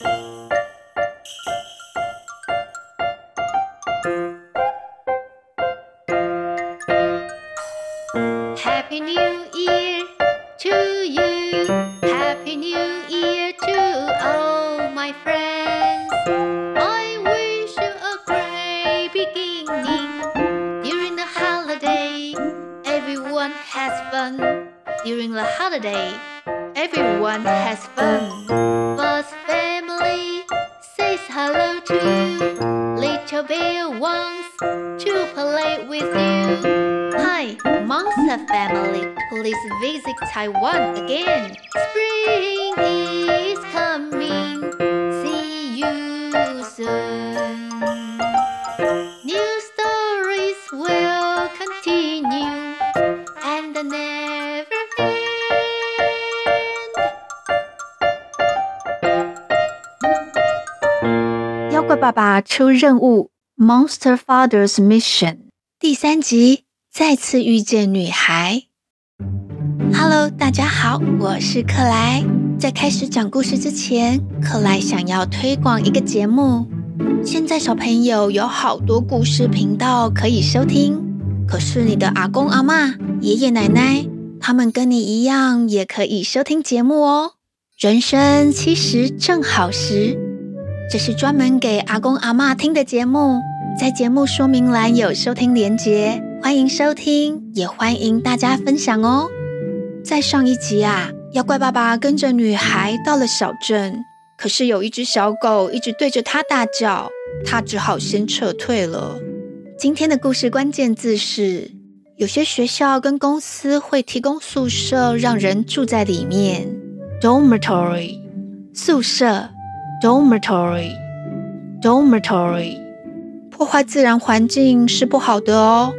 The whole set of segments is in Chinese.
Happy New Year to you. Happy New Year to all my friends. I wish you a great beginning. During the holiday, everyone has fun. During the holiday, everyone has fun. with you. Hi, Monster family, please visit Taiwan again. Spring is coming. See you soon. New stories will continue and never end. 妖怪爸爸出任务，Monster Father's Mission 第三集，再次遇见女孩。Hello，大家好，我是克莱。在开始讲故事之前，克莱想要推广一个节目。现在小朋友有好多故事频道可以收听，可是你的阿公阿嬷、爷爷奶奶，他们跟你一样，也可以收听节目哦。人生七十正好时。这是专门给阿公阿嬷听的节目，在节目说明栏有收听连结，欢迎收听，也欢迎大家分享哦。在上一集啊，妖怪爸爸跟着女孩到了小镇，可是有一只小狗一直对着他大叫，他只好先撤退了。今天的故事关键字是：有些学校跟公司会提供宿舍，让人住在里面，dormitory，宿舍。Dormitory, dormitory，破坏自然环境是不好的哦。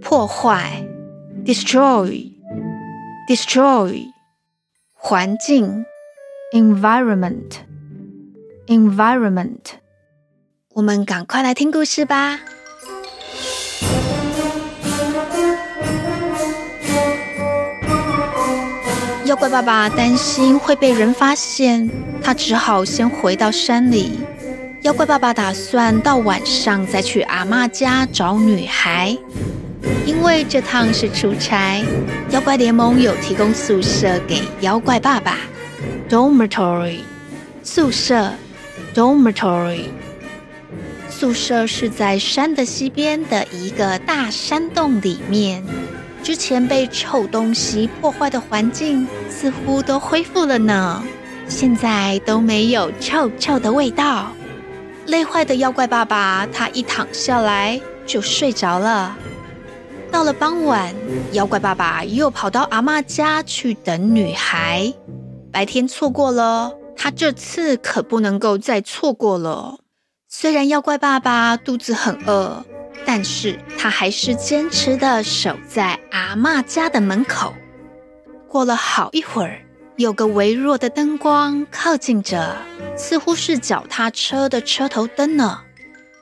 破坏，destroy, destroy，环境，environment, environment。我们赶快来听故事吧。妖怪爸爸担心会被人发现，他只好先回到山里。妖怪爸爸打算到晚上再去阿嬷家找女孩，因为这趟是出差。妖怪联盟有提供宿舍给妖怪爸爸，dormitory 宿舍，dormitory 宿舍是在山的西边的一个大山洞里面。之前被臭东西破坏的环境似乎都恢复了呢，现在都没有臭臭的味道。累坏的妖怪爸爸，他一躺下来就睡着了。到了傍晚，妖怪爸爸又跑到阿嬷家去等女孩。白天错过了，他这次可不能够再错过了。虽然妖怪爸爸肚子很饿。但是他还是坚持的守在阿嬷家的门口。过了好一会儿，有个微弱的灯光靠近着，似乎是脚踏车的车头灯呢。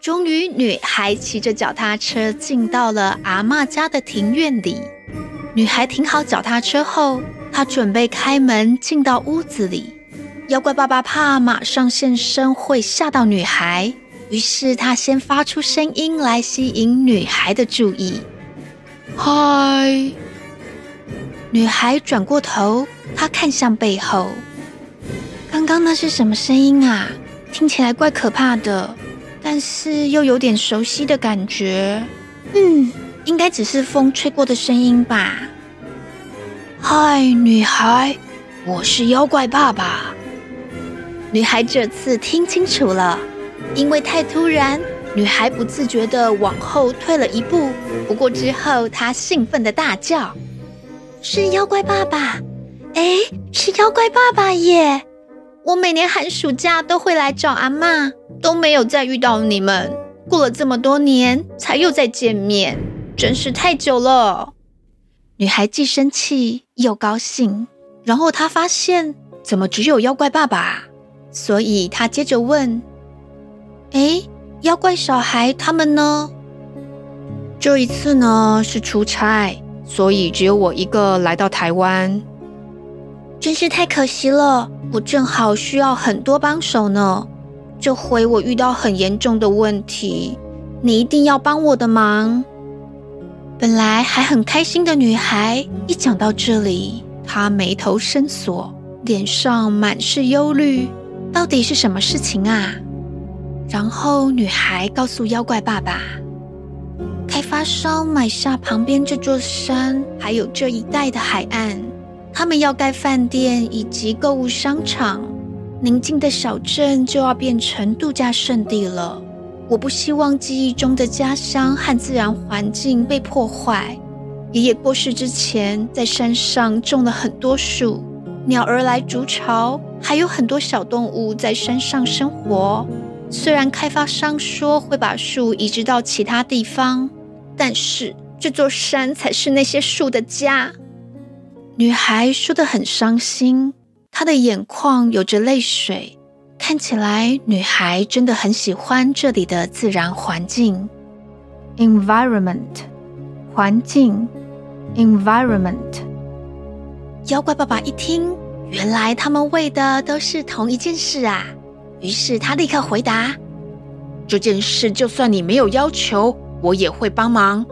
终于，女孩骑着脚踏车进到了阿嬷家的庭院里。女孩停好脚踏车后，她准备开门进到屋子里。妖怪爸爸怕马上现身会吓到女孩。于是他先发出声音来吸引女孩的注意。嗨，女孩转过头，她看向背后。刚刚那是什么声音啊？听起来怪可怕的，但是又有点熟悉的感觉。嗯，应该只是风吹过的声音吧。嗨，女孩，我是妖怪爸爸。女孩这次听清楚了。因为太突然，女孩不自觉地往后退了一步。不过之后，她兴奋地大叫：“是妖怪爸爸！哎，是妖怪爸爸耶！我每年寒暑假都会来找阿嬷，都没有再遇到你们。过了这么多年，才又再见面，真是太久了。”女孩既生气又高兴，然后她发现怎么只有妖怪爸爸，所以她接着问。哎，妖怪小孩他们呢？这一次呢是出差，所以只有我一个来到台湾，真是太可惜了。我正好需要很多帮手呢。这回我遇到很严重的问题，你一定要帮我的忙。”本来还很开心的女孩，一讲到这里，她眉头深锁，脸上满是忧虑。到底是什么事情啊？然后女孩告诉妖怪爸爸，开发商买下旁边这座山，还有这一带的海岸，他们要盖饭店以及购物商场，宁静的小镇就要变成度假胜地了。我不希望记忆中的家乡和自然环境被破坏。爷爷过世之前，在山上种了很多树，鸟儿来筑巢，还有很多小动物在山上生活。虽然开发商说会把树移植到其他地方，但是这座山才是那些树的家。女孩说得很伤心，她的眼眶有着泪水，看起来女孩真的很喜欢这里的自然环境。Environment，环境，Environment。妖怪爸爸一听，原来他们为的都是同一件事啊。于是他立刻回答：“这件事就算你没有要求，我也会帮忙。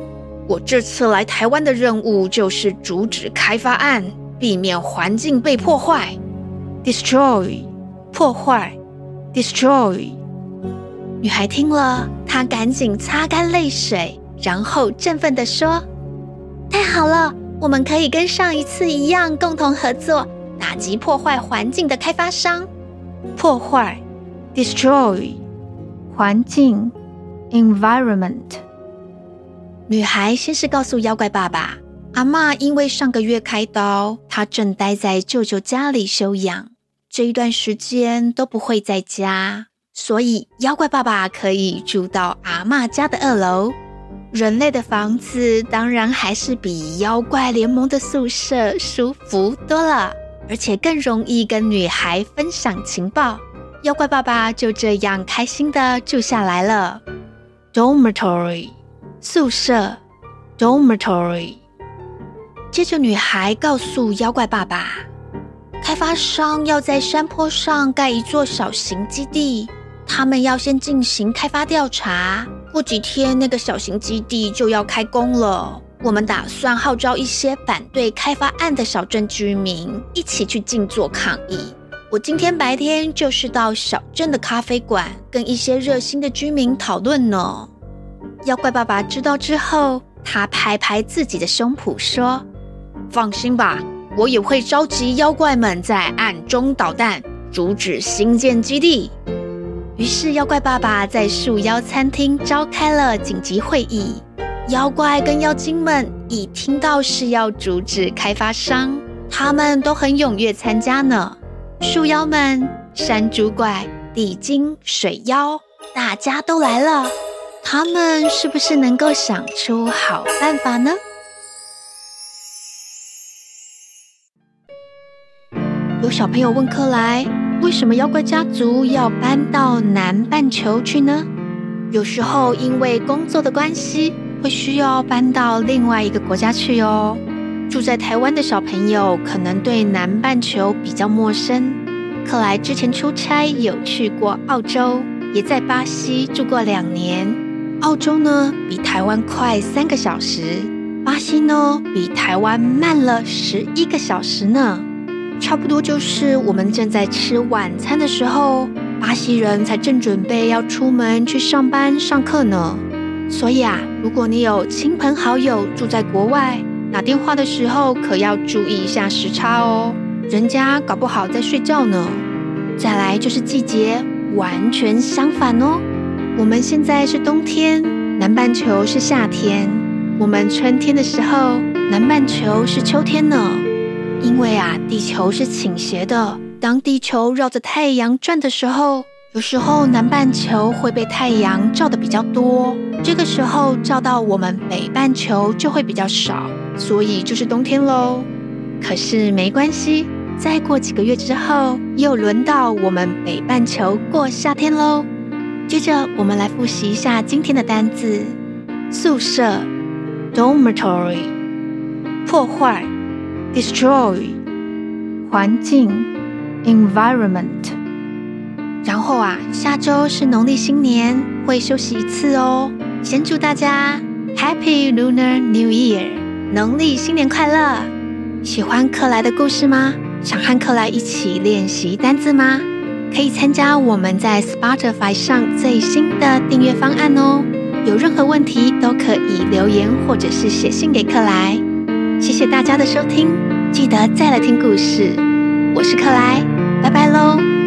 我这次来台湾的任务就是阻止开发案，避免环境被破坏。Destroy，破坏，Destroy。”女孩听了，她赶紧擦干泪水，然后振奋地说：“太好了，我们可以跟上一次一样，共同合作，打击破坏环境的开发商。破坏。” Destroy 环境，environment。女孩先是告诉妖怪爸爸，阿嬷因为上个月开刀，她正待在舅舅家里休养，这一段时间都不会在家，所以妖怪爸爸可以住到阿嬷家的二楼。人类的房子当然还是比妖怪联盟的宿舍舒服多了，而且更容易跟女孩分享情报。妖怪爸爸就这样开心的住下来了。Dormitory 宿舍，Dormitory。接着，女孩告诉妖怪爸爸，开发商要在山坡上盖一座小型基地，他们要先进行开发调查。过几天，那个小型基地就要开工了。我们打算号召一些反对开发案的小镇居民一起去静坐抗议。我今天白天就是到小镇的咖啡馆跟一些热心的居民讨论呢。妖怪爸爸知道之后，他拍拍自己的胸脯说：“放心吧，我也会召集妖怪们在暗中捣蛋，阻止新建基地。”于是，妖怪爸爸在树妖餐厅召开了紧急会议。妖怪跟妖精们一听到是要阻止开发商，他们都很踊跃参加呢。树妖们、山猪怪、地精、水妖，大家都来了。他们是不是能够想出好办法呢？有小朋友问克莱：为什么妖怪家族要搬到南半球去呢？有时候因为工作的关系，会需要搬到另外一个国家去哦。住在台湾的小朋友可能对南半球比较陌生。克莱之前出差有去过澳洲，也在巴西住过两年。澳洲呢比台湾快三个小时，巴西呢比台湾慢了十一个小时呢。差不多就是我们正在吃晚餐的时候，巴西人才正准备要出门去上班上课呢。所以啊，如果你有亲朋好友住在国外，打电话的时候可要注意一下时差哦，人家搞不好在睡觉呢。再来就是季节，完全相反哦。我们现在是冬天，南半球是夏天；我们春天的时候，南半球是秋天呢。因为啊，地球是倾斜的，当地球绕着太阳转的时候，有时候南半球会被太阳照得比较多，这个时候照到我们北半球就会比较少。所以就是冬天喽，可是没关系，再过几个月之后，又轮到我们北半球过夏天喽。接着，我们来复习一下今天的单字：宿舍 （dormitory）、破坏 （destroy）、环境 environment。然后啊，下周是农历新年，会休息一次哦。先祝大家 Happy Lunar New Year，农历新年快乐！喜欢克莱的故事吗？想和克莱一起练习单字吗？可以参加我们在 Spotify 上最新的订阅方案哦。有任何问题都可以留言或者是写信给克莱。谢谢大家的收听，记得再来听故事。我是克莱，拜拜喽。